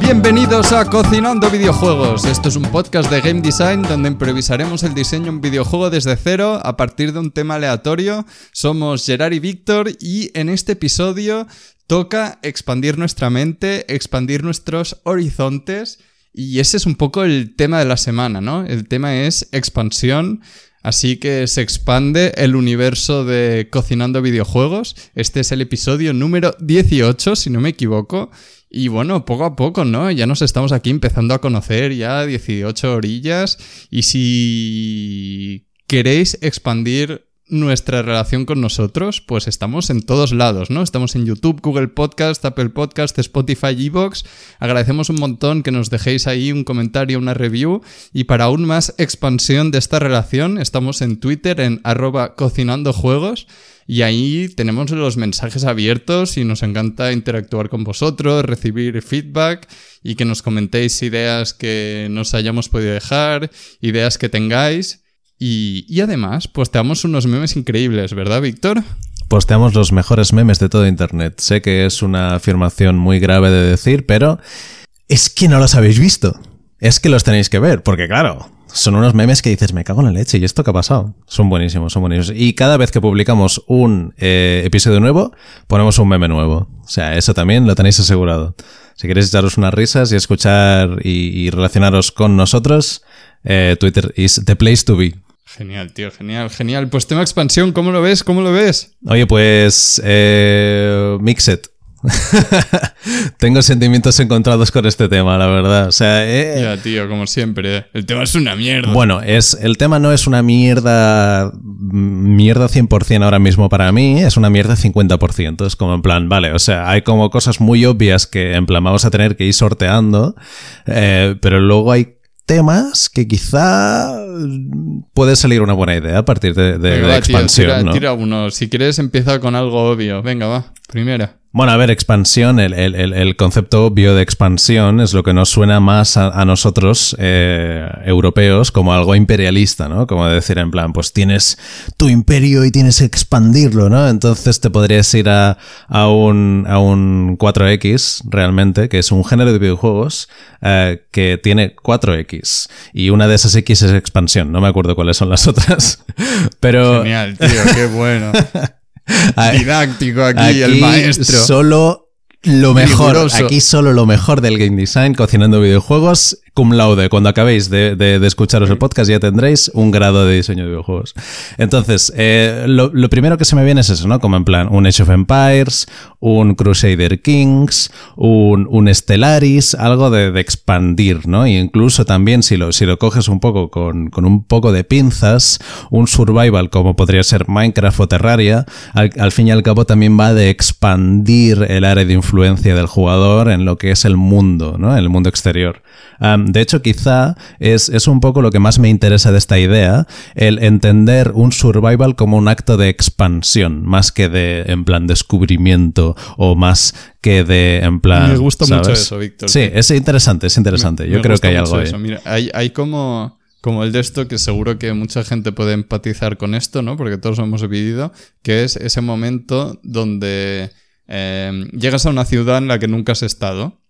Bienvenidos a Cocinando Videojuegos. Esto es un podcast de game design donde improvisaremos el diseño de un videojuego desde cero a partir de un tema aleatorio. Somos Gerard y Víctor y en este episodio toca expandir nuestra mente, expandir nuestros horizontes y ese es un poco el tema de la semana, ¿no? El tema es expansión. Así que se expande el universo de Cocinando Videojuegos. Este es el episodio número 18, si no me equivoco. Y bueno, poco a poco, ¿no? Ya nos estamos aquí empezando a conocer ya 18 orillas. Y si queréis expandir nuestra relación con nosotros, pues estamos en todos lados, ¿no? Estamos en YouTube, Google Podcast, Apple Podcast, Spotify, Evox. Agradecemos un montón que nos dejéis ahí un comentario, una review. Y para aún más expansión de esta relación, estamos en Twitter en arroba cocinando juegos. Y ahí tenemos los mensajes abiertos y nos encanta interactuar con vosotros, recibir feedback y que nos comentéis ideas que nos hayamos podido dejar, ideas que tengáis. Y, además, posteamos unos memes increíbles, ¿verdad, Víctor? Posteamos los mejores memes de todo Internet. Sé que es una afirmación muy grave de decir, pero es que no los habéis visto. Es que los tenéis que ver, porque claro, son unos memes que dices, me cago en la leche, ¿y esto qué ha pasado? Son buenísimos, son buenísimos. Y cada vez que publicamos un eh, episodio nuevo, ponemos un meme nuevo. O sea, eso también lo tenéis asegurado. Si queréis echaros unas risas y escuchar y, relacionaros con nosotros, eh, Twitter is the place to be. Genial, tío, genial, genial. Pues tema expansión, ¿cómo lo ves? ¿Cómo lo ves? Oye, pues eh, Mixed. Tengo sentimientos encontrados con este tema, la verdad. O sea, eh, ya, tío, como siempre. El tema es una mierda. Bueno, es, el tema no es una mierda. Mierda 100% ahora mismo para mí, es una mierda 50%. Es como en plan, vale, o sea, hay como cosas muy obvias que en plan vamos a tener que ir sorteando, eh, pero luego hay temas que quizá puede salir una buena idea a partir de, de, expansión. tira, uno. Si quieres, empieza con algo obvio. Venga, va. Primera. Bueno, a ver, expansión, el, el, el, concepto obvio de expansión es lo que nos suena más a, nosotros, eh, europeos, como algo imperialista, ¿no? Como decir, en plan, pues tienes tu imperio y tienes que expandirlo, ¿no? Entonces te podrías ir a, a, un, a un 4X, realmente, que es un género de videojuegos eh, que tiene 4X. Y una de esas X es expansión, no me acuerdo cuáles son las otras. Pero... Genial, tío, qué bueno. Didáctico aquí, el maestro. Solo lo mejor, aquí solo lo mejor del game design, cocinando videojuegos cum laude. Cuando acabéis de, escucharos el podcast ya tendréis un grado de diseño de videojuegos. Entonces, eh, lo, primero que se me viene es eso, ¿no? Como en plan, un Age of Empires, un Crusader Kings, un, un Stellaris, algo de, expandir, ¿no? Y incluso también, si lo, si lo coges un poco con, un poco de pinzas, un survival como podría ser Minecraft o Terraria, al, fin y al cabo también va de expandir el área de influencia del jugador en lo que es el mundo, ¿no? El mundo exterior de hecho, quizá es, un poco lo que más me interesa de esta idea, el entender un survival como un acto de expansión, más que de, en plan, descubrimiento o más que de, en plan... Me gusta mucho eso, Víctor. Sí, es interesante, es interesante. Yo creo que hay algo ahí. Mira, hay, como como el de esto, que seguro que mucha gente puede empatizar con esto, ¿no? Porque todos hemos vivido, que es ese momento donde eh, llegas a una ciudad en la que nunca has estado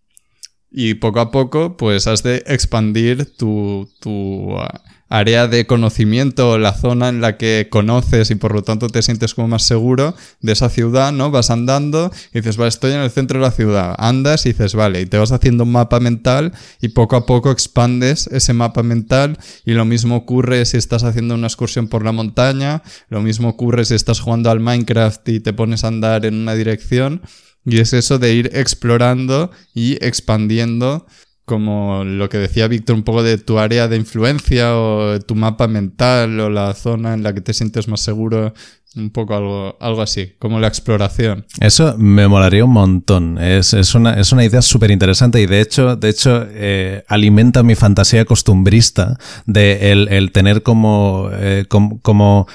y poco a poco pues has de expandir tu, tu ah, área de conocimiento, la zona en la que conoces y por lo tanto te sientes como más seguro de esa ciudad, ¿no? Vas andando y dices, vale, estoy en el centro de la ciudad, andas y dices, vale, y te vas haciendo un mapa mental y poco a poco expandes ese mapa mental. Y lo mismo ocurre si estás haciendo una excursión por la montaña, lo mismo ocurre si estás jugando al Minecraft y te pones a andar en una dirección y es eso de ir explorando y expandiendo, como lo que decía Víctor, un poco de tu área de influencia o tu mapa mental o la zona en la que te sientes más seguro. Un poco algo, algo así, como la exploración. Eso me molaría un montón. Es, una, es una idea súper interesante y de hecho, de hecho eh, alimenta mi fantasía costumbrista de el, tener como, eh, como como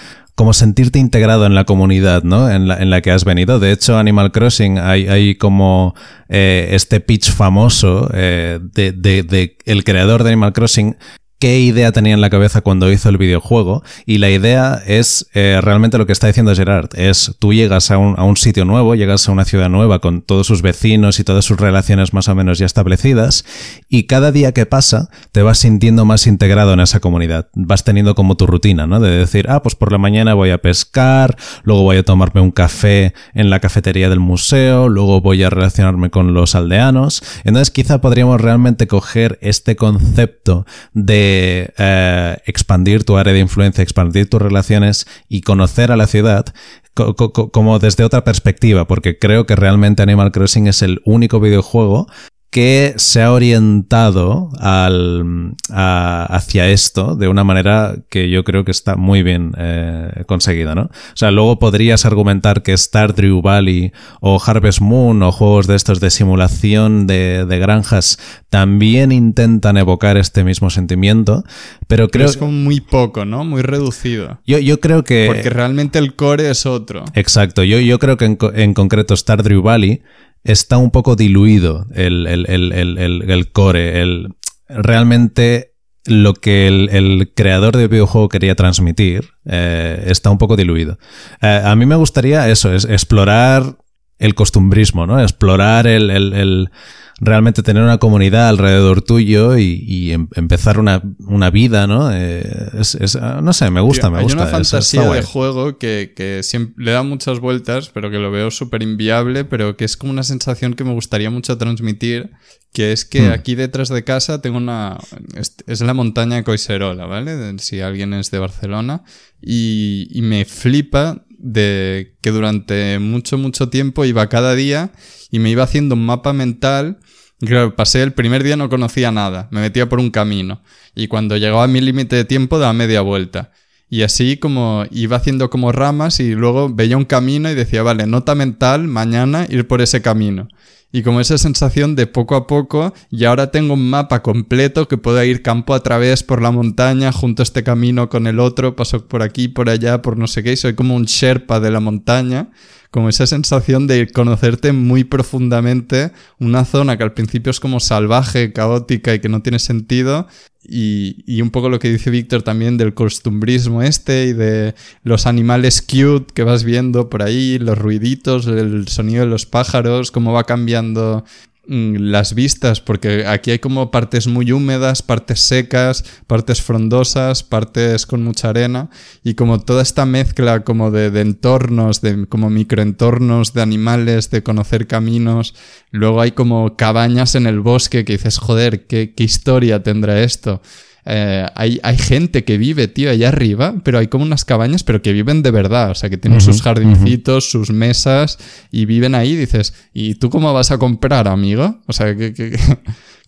sentirte integrado en la comunidad, ¿no? En la, en la que has venido. De hecho, Animal Crossing hay, hay como eh, este pitch famoso eh, de, de, de, el creador de Animal Crossing qué idea tenía en la cabeza cuando hizo el videojuego. Y la idea es eh, realmente lo que está diciendo Gerard. Es tú llegas a un, a un, sitio nuevo, llegas a una ciudad nueva con todos sus vecinos y todas sus relaciones más o menos ya establecidas. Y cada día que pasa te vas sintiendo más integrado en esa comunidad. Vas teniendo como tu rutina, ¿no? De decir, ah, pues por la mañana voy a pescar, luego voy a tomarme un café en la cafetería del museo, luego voy a relacionarme con los aldeanos. Entonces quizá podríamos realmente coger este concepto de eh, expandir tu área de influencia, expandir tus relaciones y conocer a la ciudad como desde otra perspectiva, porque creo que realmente Animal Crossing es el único videojuego que se ha orientado al, hacia esto de una manera que yo creo que está muy bien eh, conseguida, ¿no? O sea, luego podrías argumentar que Stardew Valley o Harvest Moon o juegos de estos de simulación de, granjas también intentan evocar este mismo sentimiento, pero creo... es como muy poco, ¿no? Muy reducido. Yo, yo creo que... Porque realmente el core es otro. Exacto, yo, yo creo que en, en concreto Stardew Valley está un poco diluido el, core. El, realmente lo que el, creador del videojuego quería transmitir eh, está un poco diluido. Eh, a mí me gustaría eso, es explorar el costumbrismo, ¿no? Explorar el realmente tener una comunidad alrededor tuyo y, em, empezar una, vida, ¿no? Eh, ah, no sé, me gusta, me gusta. Hay una fantasía de juego que, siempre, le da muchas vueltas, pero que lo veo súper inviable, pero que es como una sensación que me gustaría mucho transmitir, que es que hmm. aquí detrás de casa tengo una... Es, la montaña de Coiserola, ¿vale? Si alguien es de Barcelona. Y, y me flipa de que durante mucho, mucho tiempo iba cada día y me iba haciendo un mapa mental Claro, pasé el primer día no conocía nada, me metía por un camino y cuando llegaba a mi límite de tiempo daba media vuelta. Y así como iba haciendo como ramas y luego veía un camino y decía, vale, nota mental, mañana ir por ese camino. Y como esa sensación de poco a poco, y ahora tengo un mapa completo que puedo ir campo a través por la montaña, junto este camino con el otro, paso por aquí, por allá, por no sé qué, soy como un Sherpa de la montaña como esa sensación de conocerte muy profundamente una zona que al principio es como salvaje, caótica y que no tiene sentido. Y, y un poco lo que dice Víctor también del costumbrismo este y de los animales cute que vas viendo por ahí, los ruiditos, el sonido de los pájaros, cómo va cambiando las vistas, porque aquí hay como partes muy húmedas, partes secas, partes frondosas, partes con mucha arena, y como toda esta mezcla como de, entornos, de como microentornos, de animales, de conocer caminos, luego hay como cabañas en el bosque que dices, joder, ¿qué, qué historia tendrá esto? Eh, hay, hay, gente que vive, tío, allá arriba, pero hay como unas cabañas, pero que viven de verdad, o sea, que tienen sus jardincitos, sus mesas y viven ahí. Dices, ¿y tú cómo vas a comprar, amigo? O sea, que,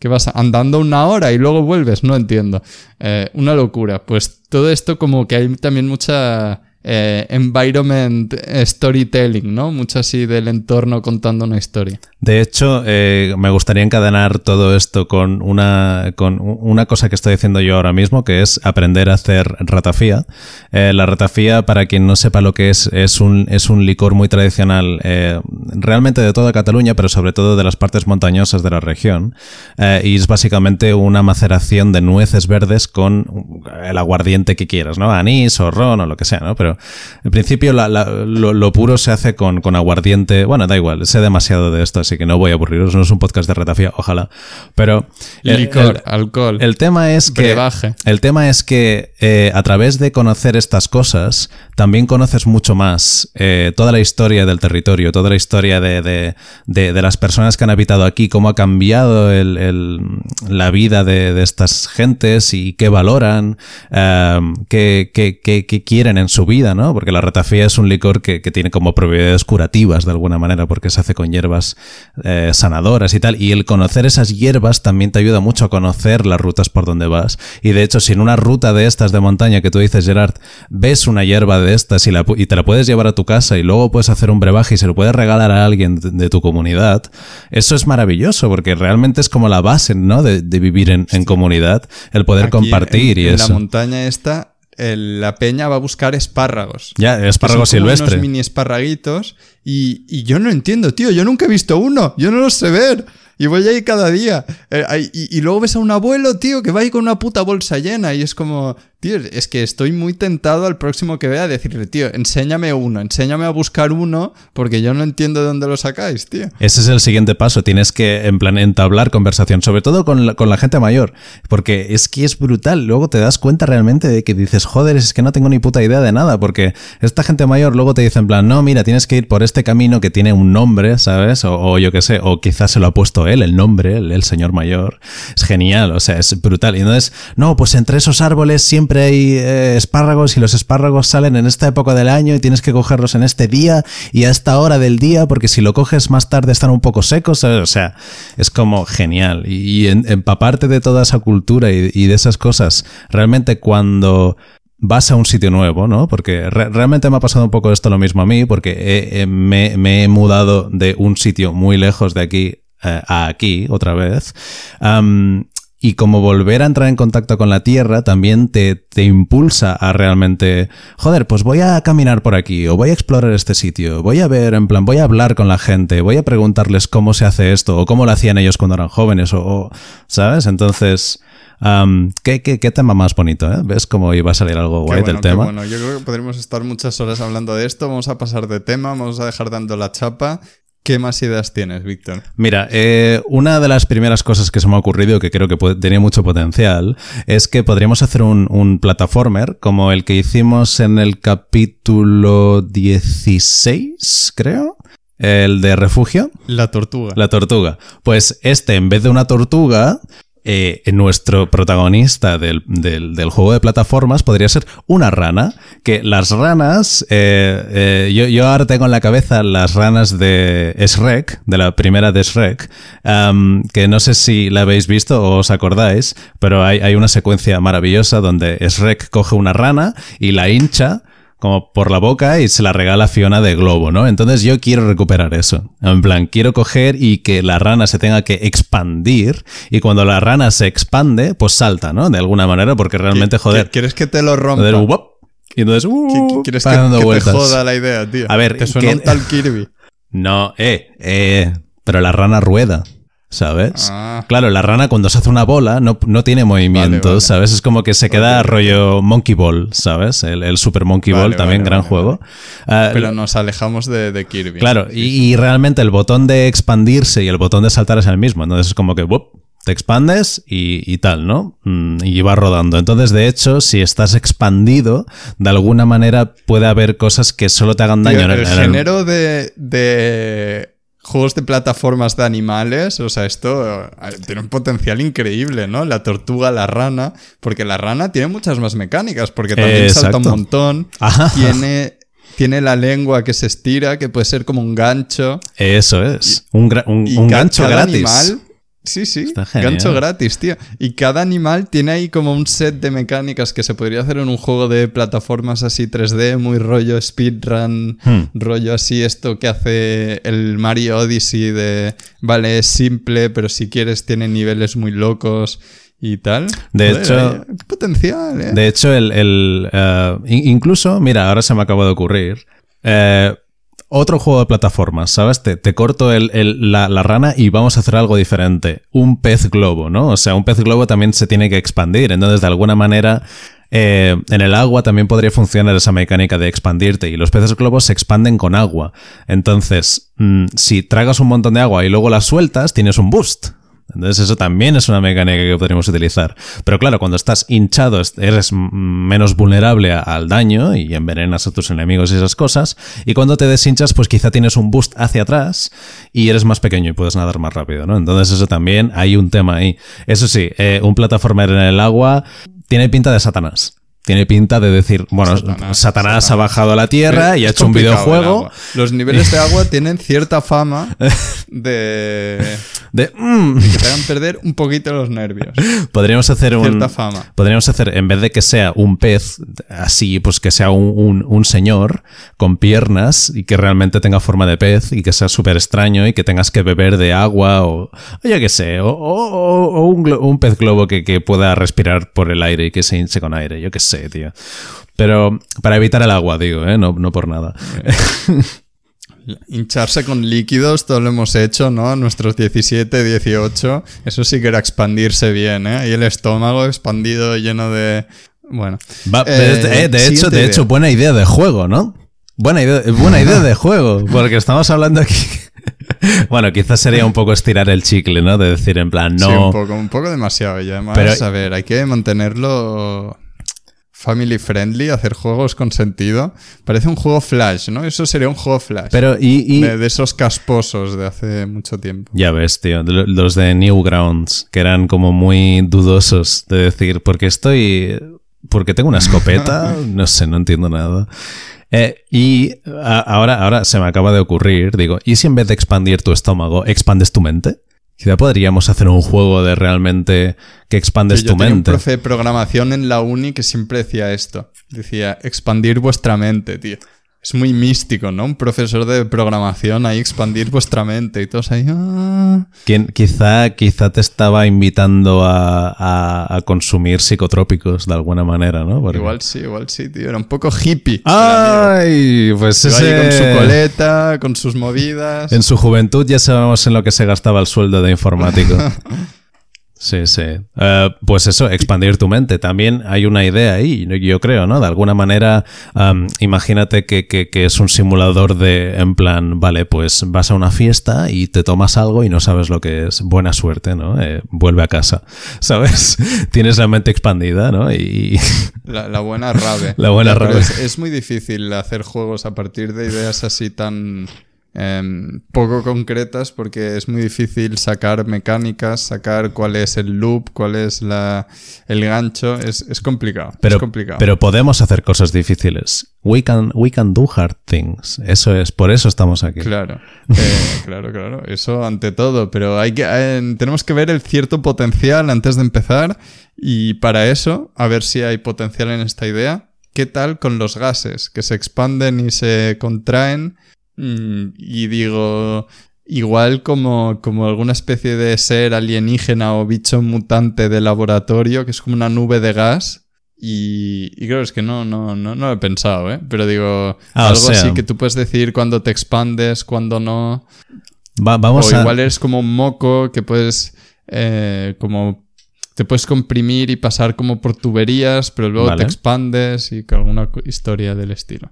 vas andando una hora y luego vuelves, no entiendo. Eh, una locura. Pues todo esto como que hay también mucha eh, environment storytelling, ¿no? Mucho así del entorno contando una historia. De hecho, eh, me gustaría encadenar todo esto con una, con una cosa que estoy diciendo yo ahora mismo, que es aprender a hacer ratafía. Eh, la ratafía, para quien no sepa lo que es, es un, es un licor muy tradicional, realmente de toda Cataluña, pero sobre todo de las partes montañosas de la región. y es básicamente una maceración de nueces verdes con el aguardiente que quieras, ¿no? Anís o ron o lo que sea, ¿no? Pero en principio lo, puro se hace con, aguardiente. Bueno, da igual, sé demasiado de esto, así que no voy a aburriros. No es un podcast de retafía, ojalá. Pero. Licor, alcohol. El tema es que. El tema es que eh, a través de conocer estas cosas, también conoces mucho más eh, toda la historia del territorio, toda la historia de, las personas que han habitado aquí, cómo ha cambiado la vida de, estas gentes y qué valoran, eh, qué, qué quieren en su vida ¿no? Porque la ratafía es un licor que, tiene como propiedades curativas de alguna manera, porque se hace con hierbas eh, sanadoras y tal. Y el conocer esas hierbas también te ayuda mucho a conocer las rutas por donde vas. Y de hecho, si en una ruta de estas de montaña que tú dices, Gerard, ves una hierba de estas y, la, y te la puedes llevar a tu casa y luego puedes hacer un brebaje y se lo puedes regalar a alguien de, tu comunidad, eso es maravilloso, porque realmente es como la base, ¿no? De, vivir en, comunidad, el poder compartir y eso. En la montaña esta la peña va a buscar espárragos. Ya, espárragos silvestres. Unos mini esparraguitos. Y, yo no entiendo, tío. Yo nunca he visto uno. Yo no los sé ver. Y voy ahí cada día. Eh, y, luego ves a un abuelo, tío, que va ahí con una puta bolsa llena. Y es como, tío, es que estoy muy tentado al próximo que vea decirle, tío, enséñame uno, enséñame a buscar uno, porque yo no entiendo de dónde lo sacáis, tío. Ese es el siguiente paso. Tienes que, en plan, entablar conversación, sobre todo con la, con la gente mayor. Porque es que es brutal. Luego te das cuenta realmente de que dices, joder, es que no tengo ni puta idea de nada. Porque esta gente mayor luego te dice, en plan, no, mira, tienes que ir por este camino que tiene un nombre, ¿sabes? O, yo qué sé, o quizás se lo ha puesto él, el nombre, el, señor mayor. Es genial, o sea, es brutal. Y entonces, no, pues entre esos árboles siempre hay eh, espárragos y los espárragos salen en esta época del año y tienes que cogerlos en este día y a esta hora del día, porque si lo coges más tarde están un poco secos, O sea, es como genial. Y, empaparte de toda esa cultura y de esas cosas, realmente cuando vas a un sitio nuevo, ¿no? Porque realmente me ha pasado un poco esto lo mismo a mí, porque me, he mudado de un sitio muy lejos de aquí eh, a aquí otra vez. y como volver a entrar en contacto con la tierra también te, te, impulsa a realmente, joder, pues voy a caminar por aquí, o voy a explorar este sitio, voy a ver, en plan, voy a hablar con la gente, voy a preguntarles cómo se hace esto, o cómo lo hacían ellos cuando eran jóvenes, o ¿sabes? Entonces, ¿qué, qué, tema más bonito, ¿eh? ¿Ves cómo iba a salir algo guay del tema? Bueno, yo creo que podríamos estar muchas horas hablando de esto. Vamos a pasar de tema, vamos a dejar dando la chapa. ¿Qué más ideas tienes, Víctor? Mira, eh, una de las primeras cosas que se me ha ocurrido, que creo que tenía mucho potencial, es que podríamos hacer un, un, plataformer como el que hicimos en el capítulo 16, creo. El de refugio. La tortuga. La tortuga. Pues este, en vez de una tortuga, eh, nuestro protagonista del, juego de plataformas podría ser una rana. Que las ranas, eh, eh, yo, ahora tengo en la cabeza las ranas de Shrek, de la primera de Shrek, que no sé si la habéis visto o os acordáis, pero hay, hay una secuencia maravillosa donde Shrek coge una rana y la hincha como por la boca y se la regala Fiona de globo, ¿no? Entonces yo quiero recuperar eso. En plan, quiero coger y que la rana se tenga que expandir y cuando la rana se expande, pues salta, ¿no? De alguna manera, porque realmente, joder... ¿Quieres que te lo rompa? y entonces, uh, ¿Quieres que, que te joda la idea, tío? A ver, te suena un tal Kirby. No, eh, eh, pero la rana rueda. ¿Sabes? Ah. Claro, la rana cuando se hace una bola no, no tiene movimiento, ¿sabes? Es como que se queda rollo Monkey Ball, ¿sabes? El, Super Monkey Ball también, gran juego. Ah, Pero nos alejamos de, Kirby. Claro, y, realmente el botón de expandirse y el botón de saltar es el mismo, entonces es como que te expandes y, tal, ¿no? Mm, y vas rodando. Entonces, de hecho, si estás expandido, de alguna manera puede haber cosas que solo te hagan daño. en el, género de juegos de plataformas de animales, o sea, esto eh, tiene un potencial increíble, ¿no? La tortuga, la rana, porque la rana tiene muchas más mecánicas, porque también salta un montón, tiene tiene la lengua que se estira, que puede ser como un gancho. Eso es. un, un, gancho gratis. Sí, sí, gancho gratis, tío. Y cada animal tiene ahí como un set de mecánicas que se podría hacer en un juego de plataformas así 3D, muy rollo speedrun, hmm. rollo así esto que hace el Mario Odyssey de, vale, es simple, pero si quieres tiene niveles muy locos y tal. De hecho, potencial, ¿eh? De hecho, el, eh, incluso, mira, ahora se me acaba de ocurrir. Eh, otro juego de plataformas, ¿sabes? Te, corto la, rana y vamos a hacer algo diferente. Un pez globo, ¿no? O sea, un pez globo también se tiene que expandir. Entonces, de alguna manera, eh, en el agua también podría funcionar esa mecánica de expandirte. Y los peces globos se expanden con agua. Entonces, mm, si tragas un montón de agua y luego la sueltas, tienes un boost. Entonces eso también es una mecánica que podríamos utilizar. Pero claro, cuando estás hinchado eres menos vulnerable al daño y envenenas a tus enemigos y esas cosas. Y cuando te deshinchas, pues quizá tienes un boost hacia atrás y eres más pequeño y puedes nadar más rápido, ¿no? Entonces eso también hay un tema ahí. Eso sí, eh, un plataformer en el agua tiene pinta de Satanás tiene pinta de decir, bueno, Satanás, ha bajado a la Tierra y ha hecho un videojuego. Los niveles de agua tienen cierta fama de, de, mm. que te hagan perder un poquito los nervios. Podríamos hacer cierta fama. Podríamos hacer, en vez de que sea un pez así, pues que sea un, señor con piernas y que realmente tenga forma de pez y que sea súper extraño y que tengas que beber de agua o, yo qué sé, o, un, pez globo que, que, pueda respirar por el aire y que se hinche con aire, yo qué sé tío. Pero para evitar el agua, digo, ¿eh? no, no por nada. Hincharse con líquidos, todo lo hemos hecho, ¿no? Nuestros 17, 18. Eso sí que era expandirse bien, ¿eh? Y el estómago expandido, lleno de. Bueno. Eh, eh, de, hecho, de hecho, buena idea de juego, ¿no? Buena idea, buena idea de juego, porque estamos hablando aquí. bueno, quizás sería un poco estirar el chicle, ¿no? De decir en plan, no. Sí, un poco, un poco demasiado ya. Más, Pero, a ver, hay que mantenerlo family friendly, hacer juegos con sentido. Parece un juego Flash, ¿no? Eso sería un juego Flash. Pero y, De, esos casposos de hace mucho tiempo. Ya ves, tío, los de Newgrounds, que eran como muy dudosos de decir, porque estoy... Porque tengo una escopeta, no sé, no entiendo nada. Eh, y ahora, ahora se me acaba de ocurrir, digo, ¿y si en vez de expandir tu estómago, expandes tu mente? Quizá podríamos hacer un juego de realmente que expandes tu mente. un profe de programación en la uni que siempre decía esto. Decía, expandir vuestra mente, tío. Es muy místico, ¿no? Un profesor de programación ahí expandir vuestra mente y todos ahí. Ah". quizá, quizá te estaba invitando a, consumir psicotrópicos de alguna manera, ¿no? Igual sí, igual sí, tío. Era un poco hippie. ¡Ay! Pues ese... con su coleta, con sus movidas. En su juventud ya sabemos en lo que se gastaba el sueldo de informático. Sí, sí. Eh, pues eso, expandir tu mente. También hay una idea ahí, yo creo, ¿no? De alguna manera, imagínate que, es un simulador de, en plan, vale, pues vas a una fiesta y te tomas algo y no sabes lo que es. Buena suerte, ¿no? Eh, vuelve a casa, ¿sabes? Tienes la mente expandida, ¿no? Y... La, buena rave. La buena rave. es muy difícil hacer juegos a partir de ideas así tan Em, poco concretas porque es muy difícil sacar mecánicas, sacar cuál es el loop, cuál es la, el gancho. Es, complicado, pero, complicado. Pero podemos hacer cosas difíciles. We can, we can do hard things. Eso es, por eso estamos aquí. Claro, eh, claro, claro. Eso ante todo. Pero hay que, eh, tenemos que ver el cierto potencial antes de empezar. Y para eso, a ver si hay potencial en esta idea. ¿Qué tal con los gases que se expanden y se contraen? Mm, y digo, igual como, como alguna especie de ser alienígena o bicho mutante de laboratorio, que es como una nube de gas. Y, y creo es que no, no, no, no lo he pensado, ¿eh? Pero digo, ah, algo así que tú puedes decir cuando te expandes, cuando no. vamos o igual eres como un moco que puedes, eh, como te puedes comprimir y pasar como por tuberías, pero luego te expandes y alguna historia del estilo.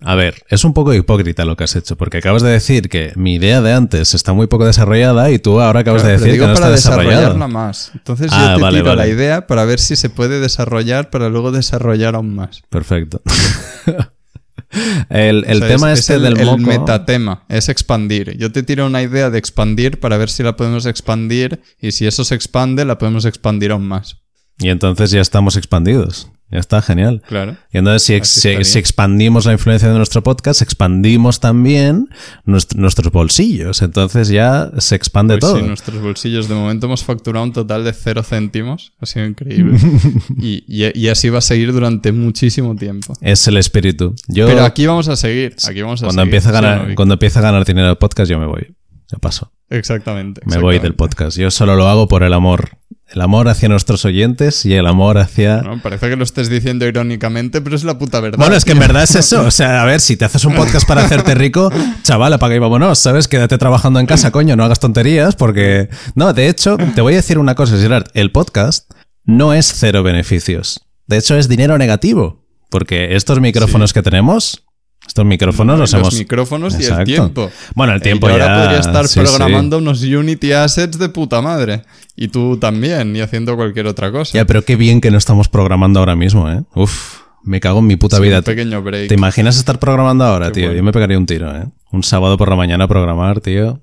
A ver, es un poco hipócrita lo que has hecho, porque acabas de decir que mi idea de antes está muy poco desarrollada y tú ahora acabas de decir que no está desarrollada. más. Entonces ah, yo te tiro la idea para ver si se puede desarrollar para luego desarrollar aún más. Perfecto. el, tema es este del moco... El metatema es expandir. Yo te tiro una idea de expandir para ver si la podemos expandir y si eso se expande la podemos expandir aún más. Y entonces ya estamos expandidos. Ya está, genial. Claro. Y entonces, si, expandimos la influencia de nuestro podcast, expandimos también nuestros bolsillos. Entonces ya se expande pues todo. Sí, nuestros bolsillos. De momento hemos facturado un total de cero céntimos. Ha sido increíble. y, así va a seguir durante muchísimo tiempo. Es el espíritu. Yo, Pero aquí vamos a seguir. Aquí vamos a cuando Empieza a ganar, cuando empieza a ganar dinero el podcast, yo me voy. Ya paso. Exactamente. Me voy del podcast. Yo solo lo hago por el amor el amor hacia nuestros oyentes y el amor hacia... No, parece que lo estés diciendo irónicamente, pero es la puta verdad. Bueno, es que en verdad es eso. O sea, a ver, si te haces un podcast para hacerte rico, chaval, apaga y vámonos, ¿sabes? Quédate trabajando en casa, coño, no hagas tonterías porque... No, de hecho, te voy a decir una cosa, Gerard. El podcast no es cero beneficios. De hecho, es dinero negativo. Porque estos micrófonos que tenemos estos micrófonos los, los micrófonos y el tiempo. Bueno, el tiempo ya... ahora podría estar programando unos Unity Assets de puta madre. Y tú también, y haciendo cualquier otra cosa. Ya, pero qué bien que no estamos programando ahora mismo, ¿eh? Uf, me cago en mi puta vida. Un pequeño break. ¿Te imaginas estar programando ahora, tío? Yo me pegaría un tiro, ¿eh? Un sábado por la mañana programar, tío.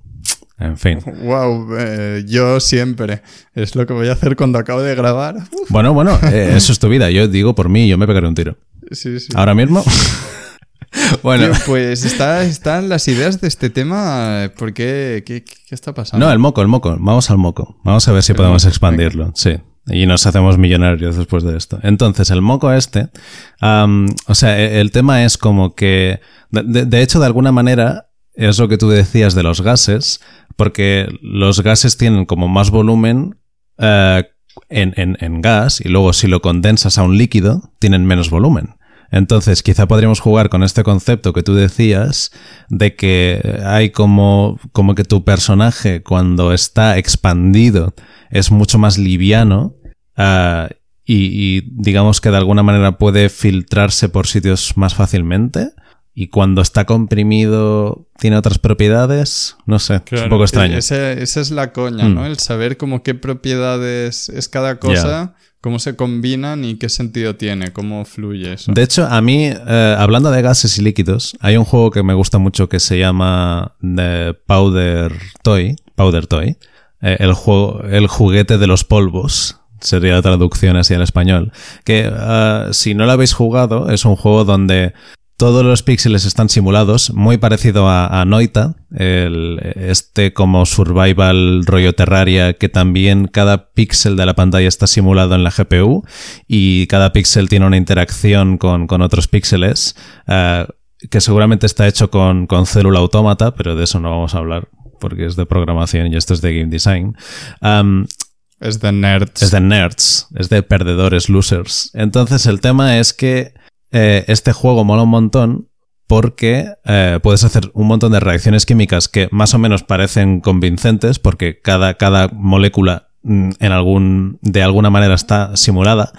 En fin. Wow, eh, yo siempre. Es lo que voy a hacer cuando acabo de grabar. Bueno, bueno, eh, eso es tu vida. Yo digo por mí, yo me pegaré un tiro. Sí, sí. Ahora mismo. Bueno, pues están las ideas de este tema. ¿Por qué? ¿Qué, está pasando? No, el moco, el moco. Vamos al moco. Vamos a ver si podemos expandirlo. Sí. Y nos hacemos millonarios después de esto. Entonces, el moco este, o sea, e, el tema es como que, de, hecho, de alguna manera, es lo que tú decías de los gases, porque los gases tienen como más volumen eh, en, en gas y luego si lo condensas a un líquido, tienen menos volumen. Entonces, quizá podríamos jugar con este concepto que tú decías de que hay como, como que tu personaje cuando está expandido es mucho más liviano ah, y, digamos que de alguna manera puede filtrarse por sitios más fácilmente. Y cuando está comprimido tiene otras propiedades, no sé, es un poco extraño. esa es la coña, ¿no? Mm. El saber como qué propiedades es cada cosa cómo se combinan y qué sentido tiene, cómo fluye eso. De hecho, a mí, eh, hablando de gases y líquidos, hay un juego que me gusta mucho que se llama The Powder Toy, Powder Toy, eh, el, juego, el juguete de los polvos. Sería la traducción así al español. Que eh, si no lo habéis jugado, es un juego donde todos los píxeles están simulados, muy parecido a, Noita, el, este como survival rollo Terraria, que también cada píxel de la pantalla está simulado en la GPU y cada píxel tiene una interacción con, otros píxeles, eh, que seguramente está hecho con, célula autómata, pero de eso no vamos a hablar porque es de programación y esto es de game design. es de nerds. Es de nerds, es de perdedores, losers. Entonces el tema es que eh, este juego mola un montón porque eh, puedes hacer un montón de reacciones químicas que más o menos parecen convincentes porque cada, cada molécula mm, en algún, de alguna manera está simulada.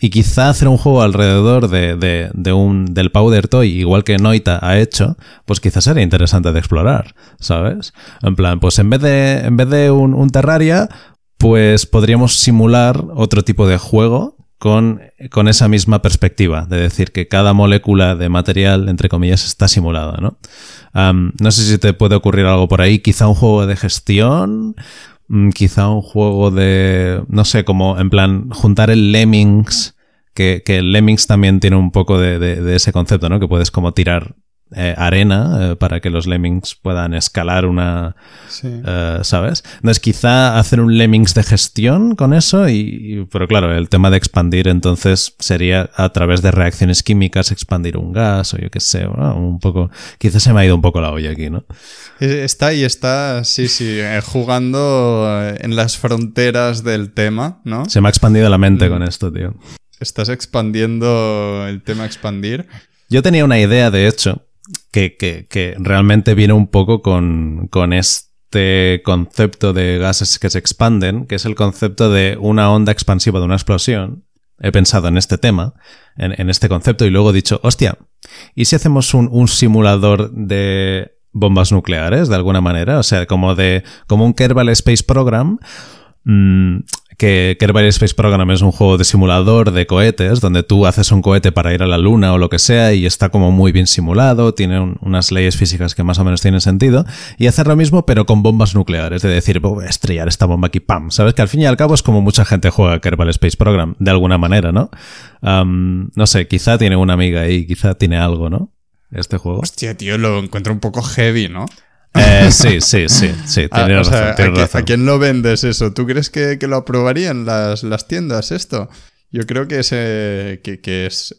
y quizá hacer un juego alrededor de, de, un, del Powder Toy, igual que Noita ha hecho, pues quizás sería interesante de explorar, ¿sabes? En plan, pues en vez de, en vez de un, un Terraria, pues podríamos simular otro tipo de juego con, con, esa misma perspectiva, de decir que cada molécula de material, entre comillas, está simulada, ¿no? no sé si te puede ocurrir algo por ahí, quizá un juego de gestión, mm, quizá un juego de, no sé, como en plan juntar el Lemmings, que, que el Lemmings también tiene un poco de, de ese concepto, ¿no? Que puedes como tirar eh, arena eh, para que los lemmings puedan escalar una, eh, ¿sabes? Entonces quizá hacer un lemmings de gestión con eso, y, pero claro, el tema de expandir entonces sería a través de reacciones químicas expandir un gas o yo qué sé, un poco, quizá se me ha ido un poco la olla aquí, ¿no? Está y está, sí, sí, jugando en las fronteras del tema, ¿no? Se me ha expandido la mente mm. con esto, tío. Estás expandiendo el tema expandir. Yo tenía una idea, de hecho, que, realmente viene un poco con, este concepto de gases que se expanden, que es el concepto de una onda expansiva de una explosión. He pensado en este tema, en, este concepto, y luego he dicho, hostia, ¿y si hacemos un, simulador de bombas nucleares, de alguna manera? O sea, como de, como un Kerbal Space Program, mm, que Kerbal Space Program es un juego de simulador de cohetes, donde tú haces un cohete para ir a la luna o lo que sea y está como muy bien simulado, tiene unas leyes físicas que más o menos tienen sentido, y hacer lo mismo pero con bombas nucleares, de decir, voy a estrellar esta bomba aquí, ¡pam! ¿Sabes? Que al fin y al cabo es como mucha gente juega Kerbal Space Program, de alguna manera, ¿no? no sé, quizá tiene una amiga ahí, quizá tiene algo, ¿no? Este juego. Hostia, tío, lo encuentro un poco heavy, ¿no? Eh, sí, sí, sí, sí, ah, razón, ¿a, quién lo vendes eso? ¿Tú crees que, lo aprobarían las, las, tiendas esto? Yo creo que, ese, que, es...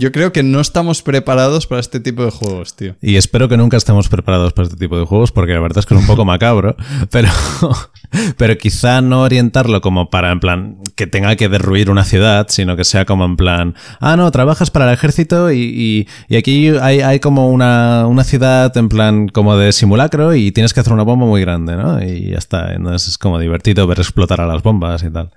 Yo creo que no estamos preparados para este tipo de juegos, tío. Y espero que nunca estemos preparados para este tipo de juegos, porque la verdad es que es un poco macabro, pero, pero quizá no orientarlo como para, en plan, que tenga que derruir una ciudad, sino que sea como en plan, ah, no, trabajas para el ejército y, y, aquí hay, hay, como una, una, ciudad en plan como de simulacro y tienes que hacer una bomba muy grande, ¿no? Y ya está. Entonces es como divertido ver explotar a las bombas y tal.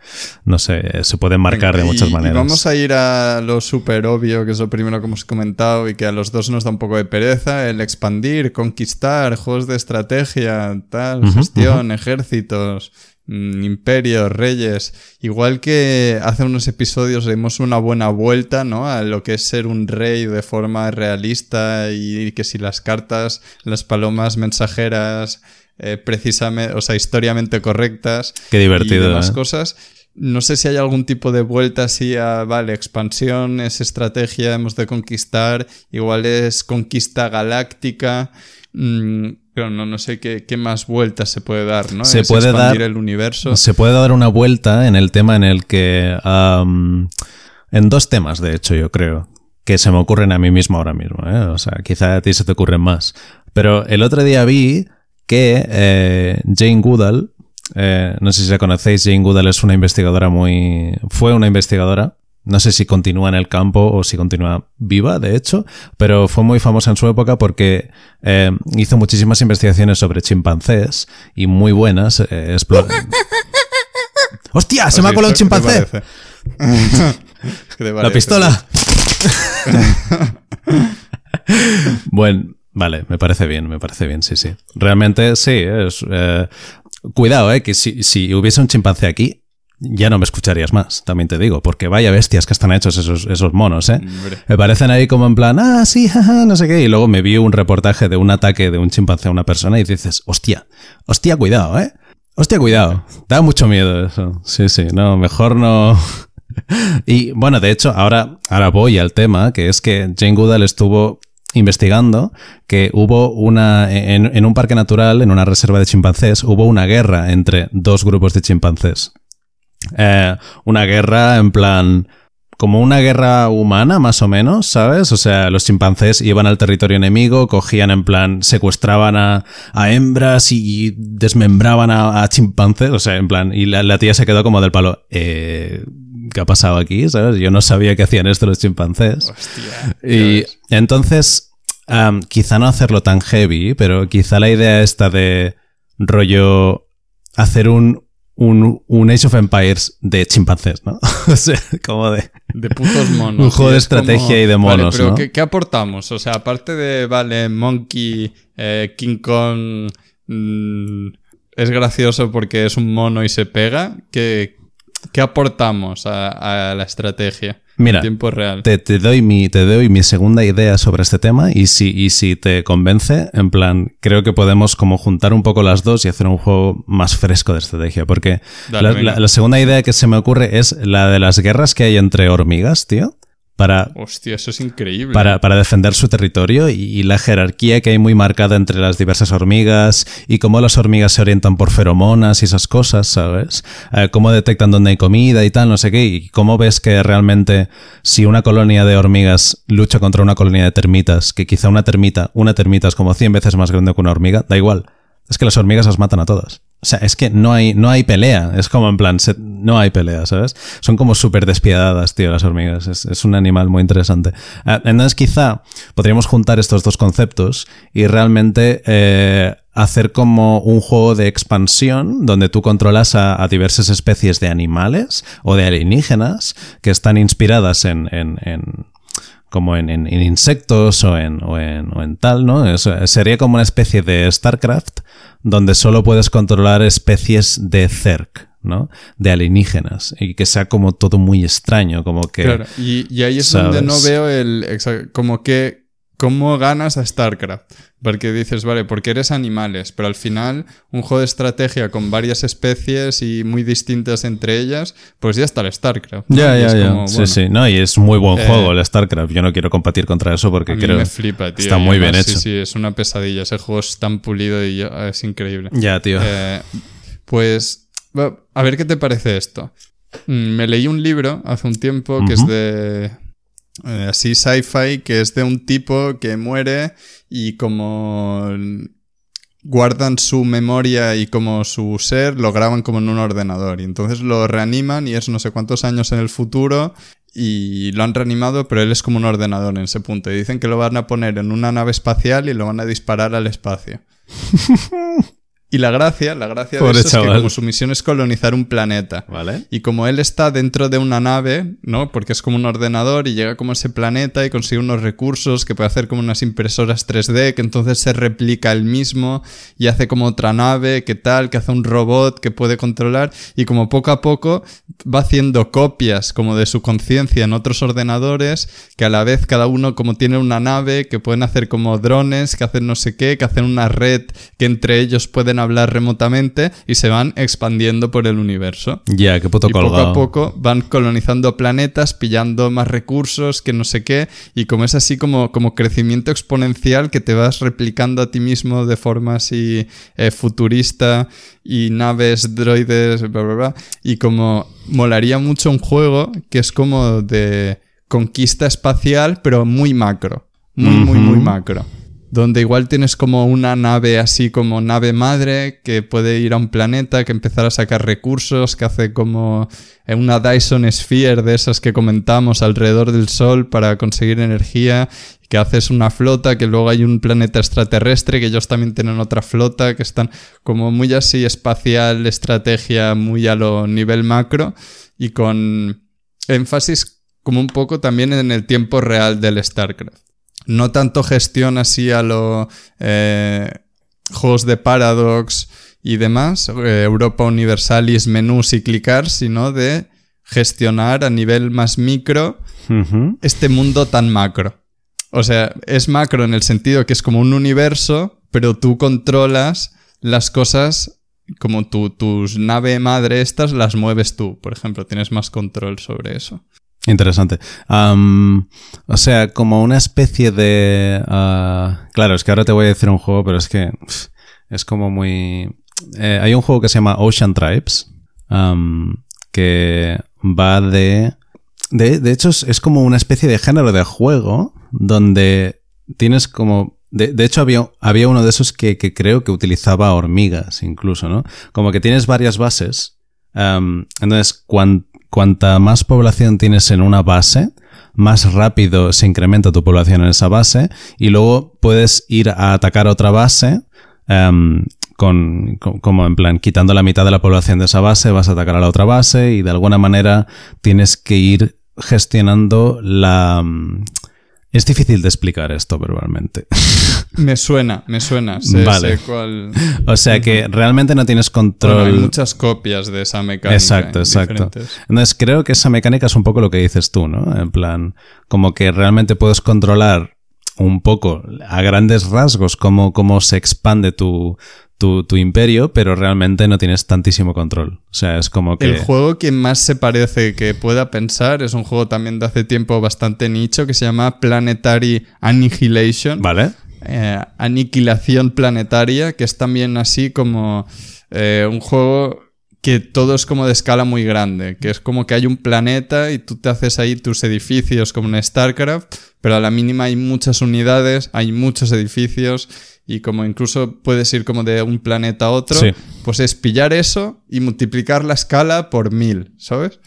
No sé, se pueden marcar de muchas maneras. vamos a ir a lo súper obvio, que es lo primero que hemos comentado y que a los dos nos da un poco de pereza, el expandir, conquistar, juegos de estrategia, tal, gestión, ejército Mm, imperios, reyes. Igual que hace unos episodios dimos una buena vuelta, ¿no? A lo que es ser un rey de forma realista y que si las cartas, las palomas mensajeras, eh, precisamente, o sea, historiamente correctas. Qué divertido. Y demás ¿eh? cosas. No sé si hay algún tipo de vuelta así a, vale, expansión, es estrategia, hemos de conquistar, igual es conquista galáctica. Mm, pero no, no sé qué, más vueltas se puede dar, ¿no? Se puede dar el universo. Se puede dar una vuelta en el tema en el que. en dos temas, de hecho, yo creo. Que se me ocurren a mí mismo ahora mismo. ¿eh? O sea, quizá a ti se te ocurren más. Pero el otro día vi que eh, Jane Goodall. Eh, no sé si la conocéis, Jane Goodall es una investigadora muy. Fue una investigadora no sé si continúa en el campo o si continúa viva, de hecho, pero fue muy famosa en su época porque eh, hizo muchísimas investigaciones sobre chimpancés y muy buenas. Eh, ¡Hostia! ¡Se me ha colado un chimpancé! La pistola. bueno, vale, me parece bien, me parece bien, sí, sí. Realmente sí, es, eh, cuidado, eh, que si, si hubiese un chimpancé aquí, ya no me escucharías más, también te digo, porque vaya bestias que están hechos esos, esos monos, ¿eh? Me parecen ahí como en plan, ah, sí, jaja, no sé qué, y luego me vi un reportaje de un ataque de un chimpancé a una persona y dices, hostia, hostia, cuidado, ¿eh? Hostia, cuidado. Da mucho miedo eso. Sí, sí, no, mejor no. y bueno, de hecho, ahora, ahora voy al tema, que es que Jane Goodall estuvo investigando que hubo una, en, un parque natural, en una reserva de chimpancés, hubo una guerra entre dos grupos de chimpancés. Eh, una guerra en plan como una guerra humana, más o menos, ¿sabes? O sea, los chimpancés iban al territorio enemigo, cogían en plan, secuestraban a, hembras y desmembraban a, chimpancés, o sea, en plan, y la, tía se quedó como del palo. Eh, ¿Qué ha pasado aquí? ¿Sabes? Yo no sabía que hacían esto los chimpancés. Hostia, y entonces, quizá no hacerlo tan heavy, pero quizá la idea esta de rollo hacer un, un, un, Age of Empires de chimpancés, ¿no? o sea, como de... De putos monos. Un juego de estrategia y de monos, pero ¿no? ¿qué, ¿qué, aportamos? O sea, aparte de, vale, Monkey, eh, King Kong... Mmm, es gracioso porque es un mono y se pega. ¿Qué, qué aportamos a, a la estrategia? Mira, tiempo real. Te, te, doy mi, te doy mi segunda idea sobre este tema y si, y si te convence, en plan, creo que podemos como juntar un poco las dos y hacer un juego más fresco de estrategia. Porque Dale, la, la, la, segunda idea que se me ocurre es la de las guerras que hay entre hormigas, tío para, Hostia, eso es increíble. Para, para defender su territorio y, y, la jerarquía que hay muy marcada entre las diversas hormigas y cómo las hormigas se orientan por feromonas y esas cosas, ¿sabes? Eh, cómo detectan dónde hay comida y tal, no sé qué, y cómo ves que realmente si una colonia de hormigas lucha contra una colonia de termitas, que quizá una termita, una termita es como 100 veces más grande que una hormiga, da igual. Es que las hormigas las matan a todas. O sea, es que no hay, no hay pelea. Es como en plan, no hay pelea, ¿sabes? Son como súper despiadadas, tío, las hormigas. Es, es, un animal muy interesante. Uh, entonces, quizá podríamos juntar estos dos conceptos y realmente eh, hacer como un juego de expansión donde tú controlas a, a, diversas especies de animales o de alienígenas que están inspiradas en, en, en como en, en, en, insectos o en, o en, o en tal, ¿no? Eso sería como una especie de StarCraft donde solo puedes controlar especies de Zerg, ¿no? De alienígenas. Y que sea como todo muy extraño, como que... Claro, y, y ahí es ¿sabes? donde no veo el... Como que... ¿Cómo ganas a StarCraft? Porque dices, vale, porque eres animales, pero al final un juego de estrategia con varias especies y muy distintas entre ellas, pues ya está el StarCraft. ¿no? Ya, ya, ya. Como, sí, bueno, sí, no, y es muy buen juego eh, el StarCraft. Yo no quiero competir contra eso porque creo me flipa, tío. está muy bien hecho. Sí, sí, es una pesadilla. Ese juego es tan pulido y es increíble. Ya, tío. Eh, pues, a ver qué te parece esto. Mm, Me leí un libro hace un tiempo que uh -huh. es de eh, así sci-fi, que es de un tipo que muere y como guardan su memoria y como su ser lo graban como en un ordenador y entonces lo reaniman y es no sé cuántos años en el futuro y lo han reanimado pero él es como un ordenador en ese punto y dicen que lo van a poner en una nave espacial y lo van a disparar al espacio. Y la gracia, la gracia Pobre de eso chaval. es que como su misión es colonizar un planeta. Vale. Y como él está dentro de una nave, ¿no? Porque es como un ordenador y llega como a ese planeta y consigue unos recursos que puede hacer como unas impresoras 3D, que entonces se replica él mismo y hace como otra nave, que tal, que hace un robot que puede controlar y como poco a poco va haciendo copias como de su conciencia en otros ordenadores, que a la vez cada uno como tiene una nave, que pueden hacer como drones, que hacen no sé qué, que hacen una red que entre ellos pueden hablar remotamente y se van expandiendo por el universo. Ya, yeah, qué puto y colgado. poco a poco van colonizando planetas, pillando más recursos, que no sé qué, y como es así como, como crecimiento exponencial que te vas replicando a ti mismo de forma así eh, futurista y naves, droides, bla, bla, bla. Y como molaría mucho un juego que es como de conquista espacial, pero muy macro. Muy, uh -huh. muy, muy macro. Donde igual tienes como una nave así como nave madre que puede ir a un planeta, que empezar a sacar recursos, que hace como una Dyson Sphere de esas que comentamos alrededor del Sol para conseguir energía, que haces una flota, que luego hay un planeta extraterrestre, que ellos también tienen otra flota, que están como muy así espacial, estrategia muy a lo nivel macro y con énfasis como un poco también en el tiempo real del StarCraft no tanto gestión así a los eh, juegos de Paradox y demás, eh, Europa Universalis, menús y clicar, sino de gestionar a nivel más micro este mundo tan macro. O sea, es macro en el sentido que es como un universo, pero tú controlas las cosas como tu, tus nave madre estas las mueves tú, por ejemplo, tienes más control sobre eso. Interesante. o sea, como una especie de... Ah, claro, es que ahora te voy a decir un juego, pero es que es como muy... Eh, hay un juego que se llama Ocean Tribes, que va de... De, hecho, es, como una especie de género de juego donde tienes como... De, hecho, había, había uno de esos que, creo que utilizaba hormigas incluso, ¿no? Como que tienes varias bases. entonces, cuando cuanta más población tienes en una base, más rápido se incrementa tu población en esa base y luego puedes ir a atacar otra base em, con, como en plan quitando la mitad de la población de esa base, vas a atacar a la otra base y de alguna manera tienes que ir gestionando la... Es difícil de explicar esto verbalmente. Me suena, me suena. vale. O sea que realmente no tienes control. hay muchas copias de esa mecánica. Exacto, exacto. Entonces creo que esa mecánica es un poco lo que dices tú, ¿no? En plan, como que realmente puedes controlar un poco a grandes rasgos cómo, cómo se expande tu, tu, tu, imperio, pero realmente no tienes tantísimo control. O sea, es como que... El juego que más se parece que pueda pensar es un juego también de hace tiempo bastante nicho que se llama Planetary Annihilation. Vale. Eh, aniquilación Planetaria, que es también así como eh, un juego que todo es como de escala muy grande, que es como que hay un planeta y tú te haces ahí tus edificios como en StarCraft, pero a la mínima hay muchas unidades, hay muchos edificios y como incluso puedes ir como de un planeta a otro, pues es pillar eso y multiplicar la escala por mil, ¿sabes?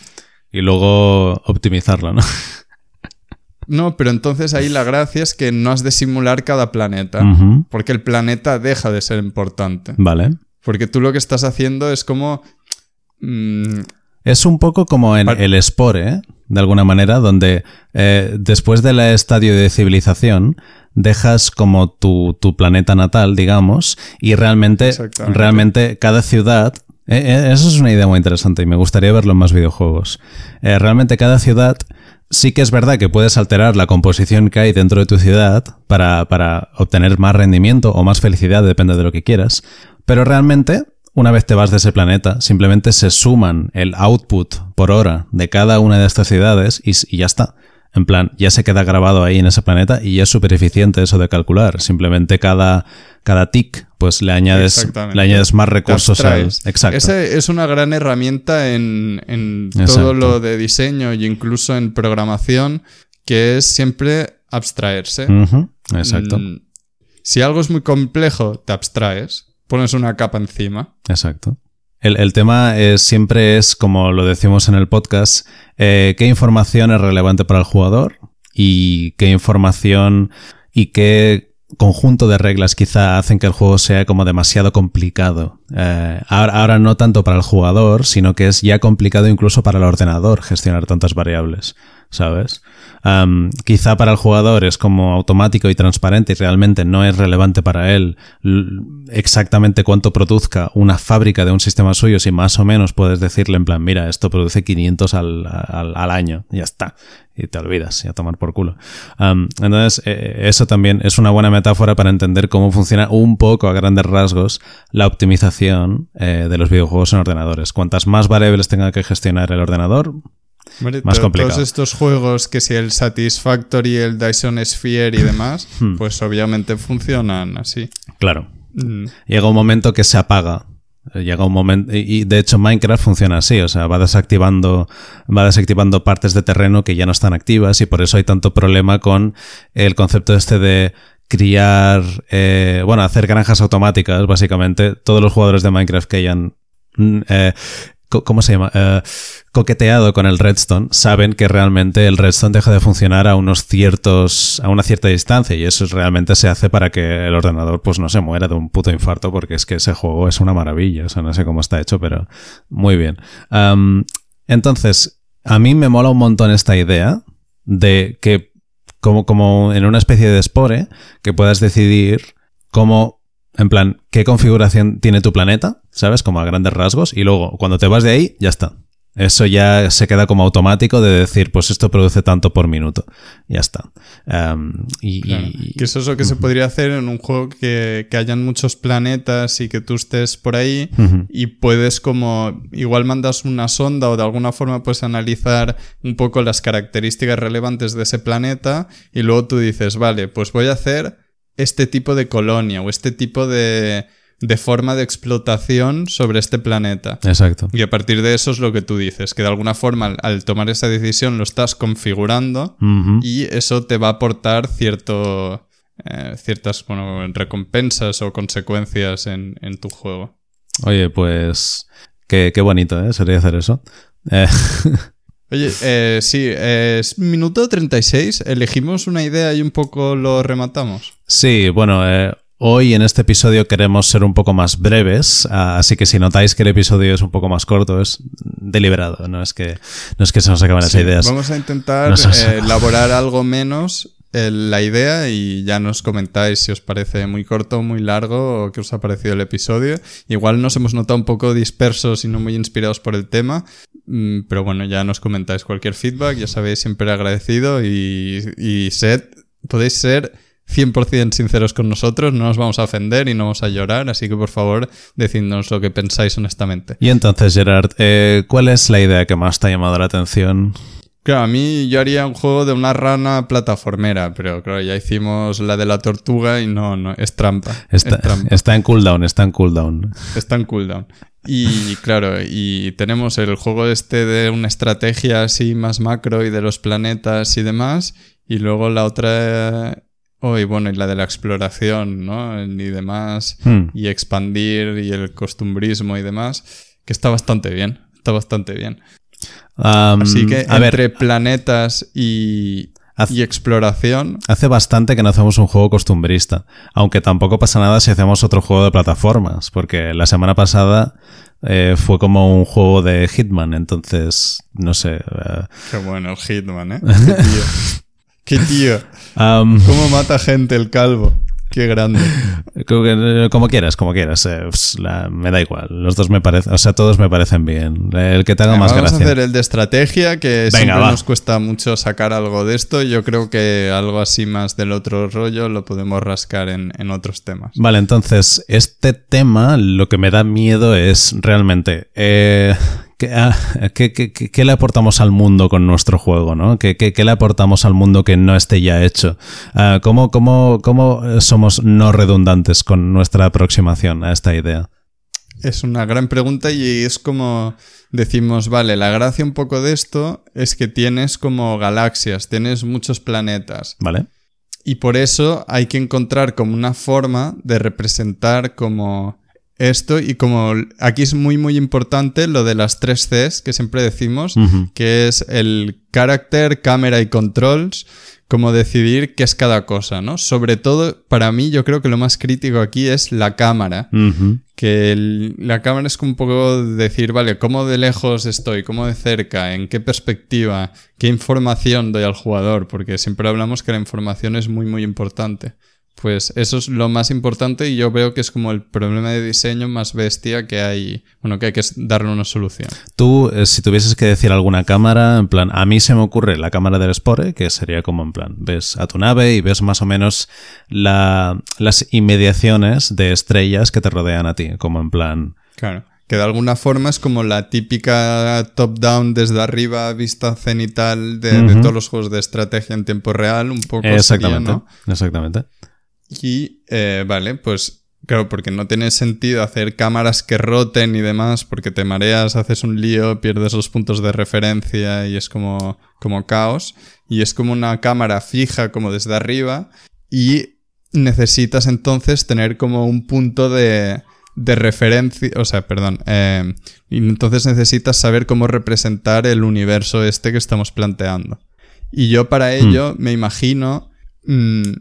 Y luego optimizarla, ¿no? No, pero entonces ahí la gracia es que no has de simular cada planeta, porque el planeta deja de ser importante. Vale. Porque tú lo que estás haciendo es como... Mm, es un poco como en el Spore, ¿eh? de alguna manera, donde eh, después del estadio de civilización dejas como tu, planeta natal, digamos, y realmente, realmente cada ciudad eh, eso es una idea muy interesante y me gustaría verlo en más videojuegos. realmente cada ciudad sí que es verdad que puedes alterar la composición que hay dentro de tu ciudad para, para obtener más rendimiento o más felicidad, depende de lo que quieras, pero realmente una vez te vas de ese planeta, simplemente se suman el output por hora de cada una de estas ciudades y, y ya está. En plan, ya se queda grabado ahí en ese planeta y ya es súper eficiente eso de calcular. Simplemente cada, cada tick, pues le añades, le añades más recursos al. Exacto. Esa es una gran herramienta en, en todo lo de diseño e incluso en programación, que es siempre abstraerse. Exacto. Mm, si algo es muy complejo, te abstraes, pones una capa encima. Exacto. El, tema es, siempre es, como lo decimos en el podcast, eh, qué información es relevante para el jugador y qué información y qué conjunto de reglas quizá hacen que el juego sea como demasiado complicado. Eh, ahora, no tanto para el jugador, sino que es ya complicado incluso para el ordenador gestionar tantas variables, ¿sabes? quizá para el jugador es como automático y transparente y realmente no es relevante para él exactamente cuánto produzca una fábrica de un sistema suyo, si más o menos puedes decirle en plan, mira, esto produce 500 al, al, año, ya está, y te olvidas y a tomar por culo. entonces, eh, eso también es una buena metáfora para entender cómo funciona un poco a grandes rasgos la optimización eh, de los videojuegos en ordenadores. Cuantas más variables tenga que gestionar el ordenador, más complicado. Todos estos juegos, que si el Satisfactory, el Dyson Sphere y demás, hmm. pues obviamente funcionan así. Claro. Mm. Llega un momento que se apaga. Llega un momento. Y de hecho, Minecraft funciona así. O sea, va desactivando. Va desactivando partes de terreno que ya no están activas. Y por eso hay tanto problema con el concepto este de criar, eh, bueno, hacer granjas automáticas, básicamente. Todos los jugadores de Minecraft que hayan mm, eh, ¿cómo se llama? Eh, coqueteado con el redstone, saben que realmente el redstone deja de funcionar a unos ciertos, a una cierta distancia y eso realmente se hace para que el ordenador pues no se muera de un puto infarto porque es que ese juego es una maravilla, o sea, no sé cómo está hecho, pero muy bien. entonces, a mí me mola un montón esta idea de que como, como en una especie de spore, que puedas decidir cómo en plan, ¿qué configuración tiene tu planeta? ¿Sabes? Como a grandes rasgos. Y luego, cuando te vas de ahí, ya está. Eso ya se queda como automático de decir, pues esto produce tanto por minuto. Ya está. Em, y, Que eso es lo que se podría hacer en un juego que, que, hayan muchos planetas y que tú estés por ahí y puedes como, igual mandas una sonda o de alguna forma puedes analizar un poco las características relevantes de ese planeta y luego tú dices, vale, pues voy a hacer este tipo de colonia o este tipo de, de forma de explotación sobre este planeta. Exacto. Y a partir de eso es lo que tú dices, que de alguna forma al, tomar esa decisión lo estás configurando y eso te va a aportar cierto, eh, ciertas recompensas o consecuencias en, tu juego. Oye, pues qué, qué bonito, ¿eh? Sería hacer eso. Eh, Oye, eh, sí, es minuto 36. Elegimos una idea y un poco lo rematamos. Sí, bueno, eh, hoy en este episodio queremos ser un poco más breves, ah, así que si notáis que el episodio es un poco más corto, es deliberado, no es que, no es que se nos acaben las ideas. Vamos a intentar eh, elaborar algo menos la idea y ya nos comentáis si os parece muy corto o muy largo o qué os ha parecido el episodio. Igual nos hemos notado un poco dispersos y no muy inspirados por el tema, pero bueno, ya nos comentáis cualquier feedback, ya sabéis, siempre agradecido y, y sed, podéis ser 100% sinceros con nosotros, no nos vamos a ofender y no vamos a llorar, así que por favor decidnos lo que pensáis honestamente. Y entonces, Gerard, eh, ¿cuál es la idea que más te ha llamado la atención? Claro, a mí yo haría un juego de una rana plataformera, pero claro, ya hicimos la de la tortuga y no, no, es trampa. Está, está en cooldown, está en cooldown. Está en cooldown. Y claro, y tenemos el juego este de una estrategia así más macro y de los planetas y demás, y luego la otra Oh, y bueno, y la de la exploración, ¿no? Y demás, hmm. y expandir, y el costumbrismo y demás, que está bastante bien, está bastante bien. Así que entre planetas y, y exploración. Hace bastante que no hacemos un juego costumbrista, aunque tampoco pasa nada si hacemos otro juego de plataformas, porque la semana pasada eh, fue como un juego de Hitman, entonces, no sé. Eh. Qué bueno el Hitman, ¿eh? Qué tío. Qué tío. ¿Cómo mata gente el calvo? Qué grande. Como quieras, como quieras. Eh, me da igual. Los dos me parecen, o sea, todos me parecen bien. El que te haga más gracia. Vamos a hacer el de estrategia, que siempre nos cuesta mucho sacar algo de esto. Yo creo que algo así más del otro rollo lo podemos rascar en, en otros temas. Vale, entonces, este tema lo que me da miedo es realmente. Eh, Ah, ¿Qué, le aportamos al mundo con nuestro juego? ¿no? ¿Qué, le aportamos al mundo que no esté ya hecho? Ah, ¿cómo, cómo, cómo somos no redundantes con nuestra aproximación a esta idea? Es una gran pregunta y es como decimos, vale, la gracia un poco de esto es que tienes como galaxias, tienes muchos planetas. Vale. Y por eso hay que encontrar como una forma de representar como esto y como aquí es muy muy importante lo de las tres Cs que siempre decimos, que es el carácter, cámara y controls, como decidir qué es cada cosa, ¿no? Sobre todo, para mí yo creo que lo más crítico aquí es la cámara, que la cámara es como un poco decir, vale, ¿cómo de lejos estoy? ¿Cómo de cerca? ¿En qué perspectiva? ¿Qué información doy al jugador? Porque siempre hablamos que la información es muy muy importante. Pues eso es lo más importante y yo veo que es como el problema de diseño más bestia que hay, bueno, que hay que darle una solución. Tú, eh, si tuvieses que decir alguna cámara, en plan, a mí se me ocurre la cámara del Spore, que sería como en plan, ves a tu nave y ves más o menos la, las inmediaciones de estrellas que te rodean a ti, como en plan... Claro. Que de alguna forma es como la típica top-down desde arriba vista cenital de, todos los juegos de estrategia en tiempo real, un poco. Exactamente. ¿no? Exactamente. Y, eh, vale, pues claro, porque no tiene sentido hacer cámaras que roten y demás, porque te mareas, haces un lío, pierdes los puntos de referencia y es como, como caos. Y es como una cámara fija, como desde arriba. Y necesitas entonces tener como un punto de, de referencia, o sea, perdón, eh, y entonces necesitas saber cómo representar el universo este que estamos planteando. Y yo para hmm. ello me imagino mm,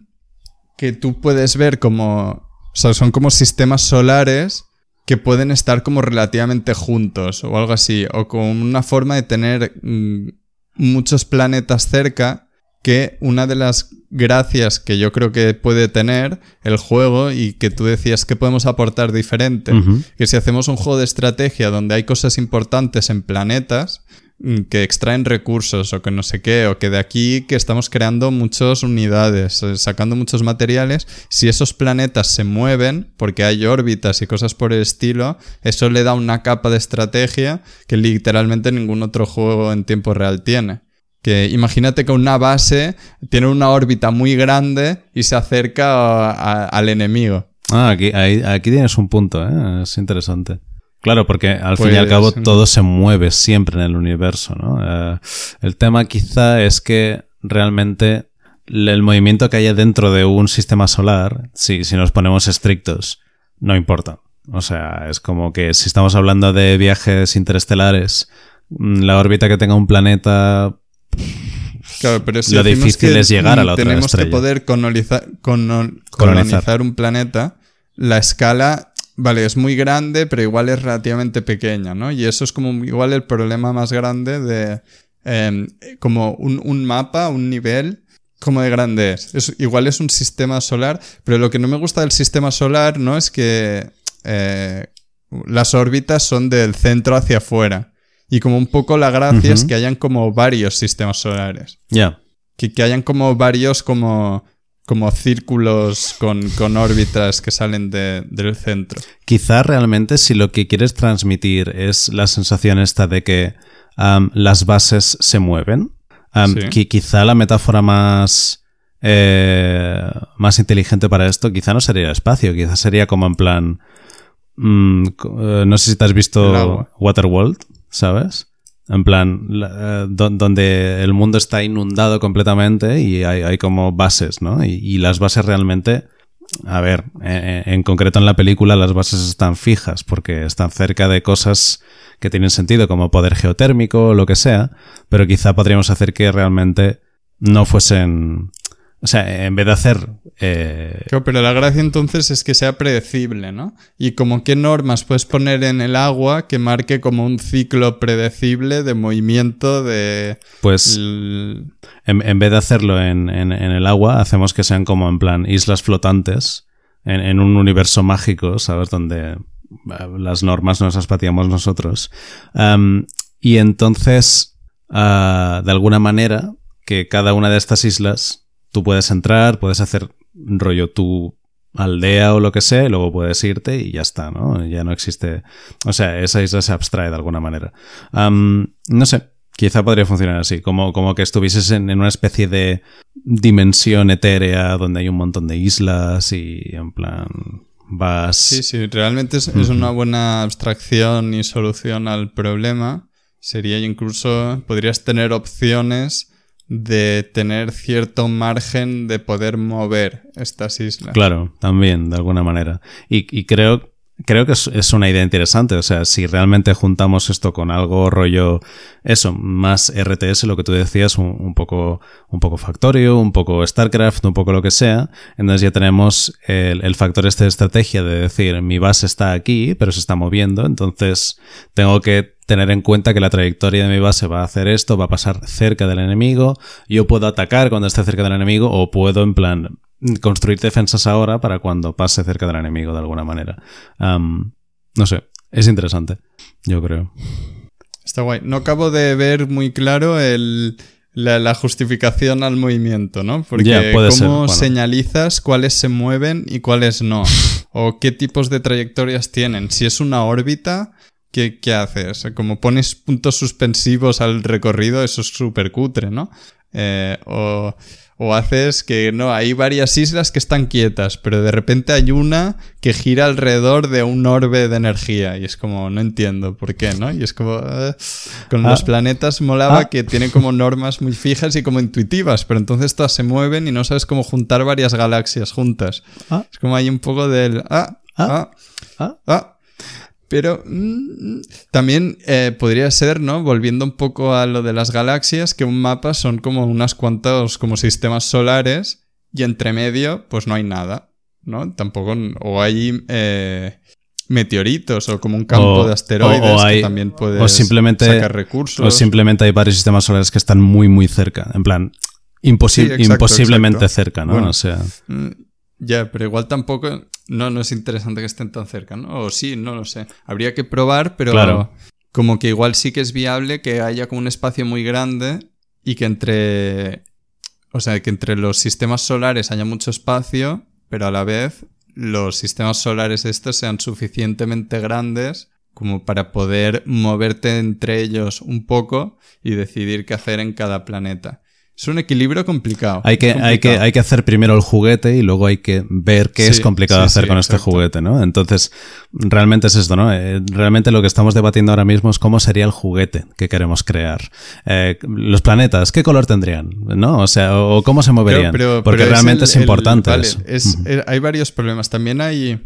que tú puedes ver como, o sea, son como sistemas solares que pueden estar como relativamente juntos o algo así, o con una forma de tener mm, muchos planetas cerca que una de las gracias que yo creo que puede tener el juego y que tú decías que podemos aportar diferente, que si hacemos un juego de estrategia donde hay cosas importantes en planetas, que extraen recursos o que no sé qué, o que de aquí que estamos creando muchas unidades, eh, sacando muchos materiales, si esos planetas se mueven, porque hay órbitas y cosas por el estilo, eso le da una capa de estrategia que literalmente ningún otro juego en tiempo real tiene. Que imagínate que una base tiene una órbita muy grande y se acerca al enemigo. Ah, aquí, aquí tienes un punto, ¿eh? es interesante. Claro, porque al fin y al cabo pues, todo se mueve siempre en el universo, ¿no? Eh, el tema quizá es que realmente el movimiento que haya dentro de un sistema solar, si, si nos ponemos estrictos, no importa. O sea, es como que si estamos hablando de viajes interestelares, mm, la órbita que tenga un planeta Claro, pero lo difícil es llegar a la otra Tenemos que poder colonizar, colonizar un planeta. La escala, vale, es muy grande, pero igual es relativamente pequeña, ¿no? Y eso es como igual el problema más grande de em, como un, mapa, un nivel, como de grande es. Igual es un sistema solar, pero lo que no me gusta del sistema solar, ¿no? Es que eh, las órbitas son del centro hacia afuera. Y como un poco la gracia es que hayan como varios sistemas solares. Ya. Que, que, hayan como varios como, como círculos con, con órbitas que salen del centro. Quizá realmente si lo que quieres transmitir es la sensación esta de que las bases se mueven, que quizá la metáfora más... Eh, más inteligente para esto quizá no sería el espacio, quizá sería como en plan... Mm, eh, no sé si te has visto Waterworld. ¿sabes? En plan, eh, donde el mundo está inundado completamente y hay, como bases, ¿no? Y, las bases realmente, a ver, eh, en concreto en la película las bases están fijas porque están cerca de cosas que tienen sentido como poder geotérmico o lo que sea, pero quizá podríamos hacer que realmente no fuesen o sea, en vez de hacer... Eh... pero la gracia entonces es que sea predecible, ¿no? Y como qué normas puedes poner en el agua que marque como un ciclo predecible de movimiento de... Pues en, vez de hacerlo en, el agua, hacemos que sean como en plan islas flotantes en, un universo mágico, ¿sabes? Donde eh, las normas nos las pateamos nosotros. y entonces, ah, de alguna manera, que cada una de estas islas tú puedes entrar, puedes hacer rollo tu aldea o lo que sea, y luego puedes irte y ya está, ¿no? Ya no existe. O sea, esa isla se abstrae de alguna manera. no sé, quizá podría funcionar así, como, como que estuvieses en, una especie de dimensión etérea donde hay un montón de islas y en plan vas. Sí, sí, realmente es, es una buena abstracción y solución al problema. Sería incluso, podrías tener opciones de tener cierto margen de poder mover estas islas. Claro, también, de alguna manera. Y, creo, creo que es, una idea interesante. O sea, si realmente juntamos esto con algo rollo, eso, más RTS, lo que tú decías, un, poco, un poco Factorio, un poco StarCraft, un poco lo que sea, entonces ya tenemos el, el factor este de estrategia de decir, mi base está aquí, pero se está moviendo, entonces tengo que tener en cuenta que la trayectoria de mi base va a hacer esto, va a pasar cerca del enemigo, yo puedo atacar cuando esté cerca del enemigo o puedo en plan construir defensas ahora para cuando pase cerca del enemigo de alguna manera. no sé, es interesante, yo creo. Está guay. No acabo de ver muy claro la, justificación al movimiento, ¿no? Porque cómo señalizas cuáles se mueven y cuáles no. o qué tipos de trayectorias tienen. Si es una órbita, ¿qué, haces? Como pones puntos suspensivos al recorrido, eso es súper cutre, ¿no? Eh, o, O haces que no, hay varias islas que están quietas, pero de repente hay una que gira alrededor de un orbe de energía. Y es como, no entiendo por qué, ¿no? Y es como, eh, con los ah. planetas molaba ah. que tienen como normas muy fijas y como intuitivas, pero entonces todas se mueven y no sabes cómo juntar varias galaxias juntas. Ah. Es como hay un poco del, ah, ah, ah, ah. Pero mm, también eh, podría ser, ¿no? Volviendo un poco a lo de las galaxias, que un mapa son como unas cuantos como sistemas solares y entre medio pues no hay nada, ¿no? Tampoco, o hay eh, meteoritos o como un campo de asteroides que también puede simplemente, sacar recursos. O simplemente hay varios sistemas solares que están muy, muy cerca. En plan, imposiblemente cerca, ¿no? o sea... Ya, pero igual tampoco no, no es interesante que estén tan cerca, ¿no? O sí, no lo sé. Habría que probar, pero como que igual sí que es viable que haya como un espacio muy grande y que entre. O sea, que entre los sistemas solares haya mucho espacio, pero a la vez los sistemas solares estos sean suficientemente grandes como para poder moverte entre ellos un poco y decidir qué hacer en cada planeta. Es un equilibrio complicado. Hay que, Hay, que, hay que hacer primero el juguete y luego hay que ver qué es complicado hacer con este juguete, ¿no? Entonces, realmente es esto, ¿no? Eh, realmente lo que estamos debatiendo ahora mismo es cómo sería el juguete que queremos crear. Eh, los planetas, ¿qué color tendrían? ¿No? O sea, o cómo se moverían. Porque realmente es, importante. Eh, hay varios problemas. También hay.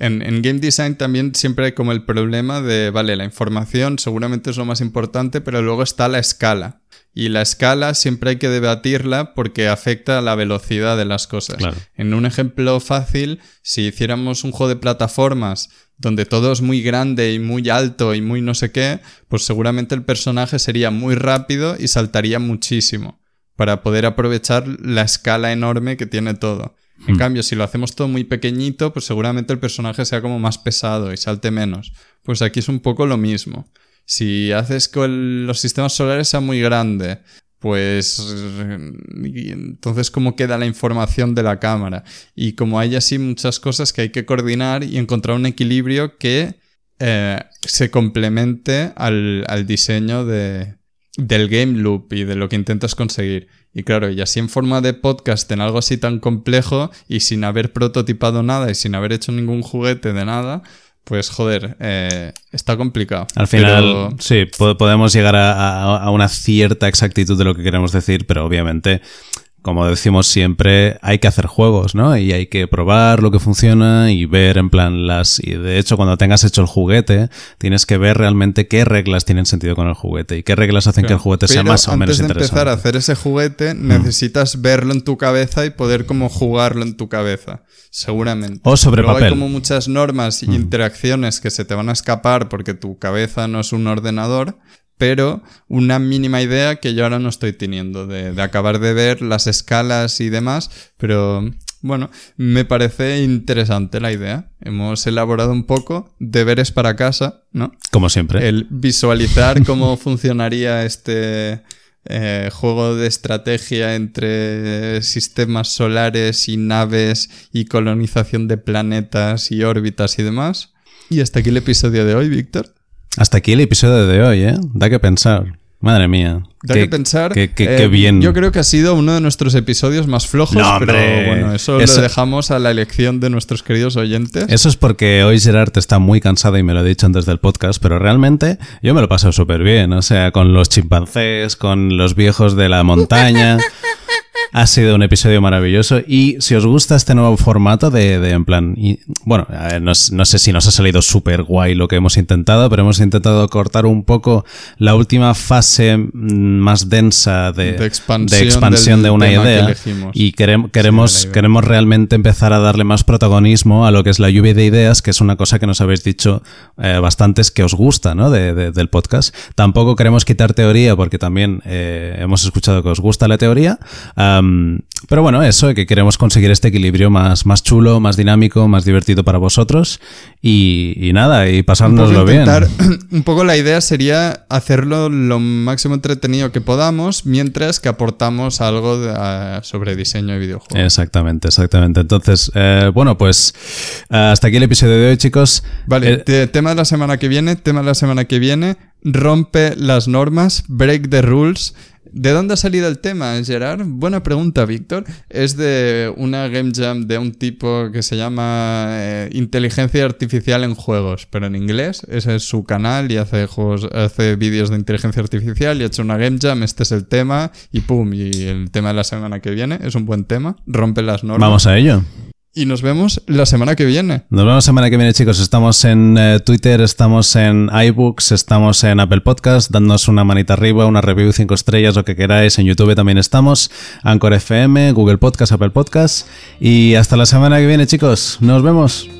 En, en, game design también siempre hay como el problema de, vale, la información seguramente es lo más importante, pero luego está la escala. Y la escala siempre hay que debatirla porque afecta a la velocidad de las cosas. En un ejemplo fácil, si hiciéramos un juego de plataformas donde todo es muy grande y muy alto y muy no sé qué, pues seguramente el personaje sería muy rápido y saltaría muchísimo para poder aprovechar la escala enorme que tiene todo. En hmm. cambio, si lo hacemos todo muy pequeñito, pues seguramente el personaje sea como más pesado y salte menos. Pues aquí es un poco lo mismo. Si haces que los sistemas solares sea muy grande, pues entonces cómo queda la información de la cámara. Y como hay así muchas cosas que hay que coordinar y encontrar un equilibrio que eh, se complemente al, diseño de, del game loop y de lo que intentas conseguir. Y claro, y así en forma de podcast, en algo así tan complejo y sin haber prototipado nada y sin haber hecho ningún juguete de nada, pues joder, eh, está complicado. Al final, sí, podemos llegar a, una cierta exactitud de lo que queremos decir, pero obviamente como decimos siempre, hay que hacer juegos, ¿no? Y hay que probar lo que funciona y ver en plan las... Y de hecho, cuando tengas hecho el juguete, tienes que ver realmente qué reglas tienen sentido con el juguete y qué reglas hacen que el juguete sea más o menos interesante. Antes de empezar a hacer ese juguete, mm. necesitas verlo en tu cabeza y poder como jugarlo en tu cabeza, seguramente. O sobre papel. hay como muchas normas y mm. interacciones que se te van a escapar porque tu cabeza no es un ordenador pero una mínima idea que yo ahora no estoy teniendo de, acabar de ver las escalas y demás, pero bueno, me parece interesante la idea. Hemos elaborado un poco deberes para casa, ¿no? Como siempre. El visualizar cómo funcionaría este eh, juego de estrategia entre sistemas solares y naves y colonización de planetas y órbitas y demás. Y hasta aquí el episodio de hoy, Víctor. Hasta aquí el episodio de hoy, ¿eh? Da que pensar. Madre mía. Da que pensar. Qué, eh, bien. Yo creo que ha sido uno de nuestros episodios más flojos, pero bueno, eso, lo dejamos a la elección de nuestros queridos oyentes. Eso es porque hoy Gerard está muy cansado y me lo he dicho antes del podcast, pero realmente yo me lo paso súper bien. O sea, con los chimpancés, con los viejos de la montaña. Ha sido un episodio maravilloso. Y si os gusta este nuevo formato de, de en plan, y, bueno, no, no, sé si nos ha salido súper guay lo que hemos intentado, pero hemos intentado cortar un poco la última fase mm, más densa de, de expansión, de una idea. y queremos, queremos, queremos realmente empezar a darle más protagonismo a lo que es la lluvia de ideas, que es una cosa que nos habéis dicho eh, bastantes que os gusta ¿no? De, del podcast. Tampoco queremos quitar teoría porque también eh, hemos escuchado que os gusta la teoría pero bueno, eso, que queremos conseguir este equilibrio más, más chulo, más dinámico, más divertido para vosotros y, nada, y pasárnoslo bien. Un poco la idea sería hacerlo lo máximo entretenido que podamos mientras que aportamos algo sobre diseño de videojuegos. Exactamente, exactamente. Entonces, eh, bueno, pues hasta aquí el episodio de hoy, chicos. Vale, eh, tema de la semana que viene, tema de la semana que viene, rompe las normas, break the rules ¿De dónde ha salido el tema, Gerard? Buena pregunta, Víctor. Es de una game jam de un tipo que se llama eh, Inteligencia Artificial en Juegos, pero en inglés. Ese es su canal y hace juegos, hace vídeos de inteligencia artificial y ha hecho una game jam. Este es el tema y pum. Y el tema de la semana que viene es un buen tema. Rompe las normas. Vamos a ello. Y nos vemos la semana que viene. Nos vemos la semana que viene, chicos. Estamos en eh, Twitter, estamos en iBooks, estamos en Apple Podcast. Dándonos una manita arriba, una review 5 estrellas, lo que queráis. En YouTube también estamos. Anchor FM, Google Podcast, Apple Podcast. Y hasta la semana que viene, chicos. Nos vemos.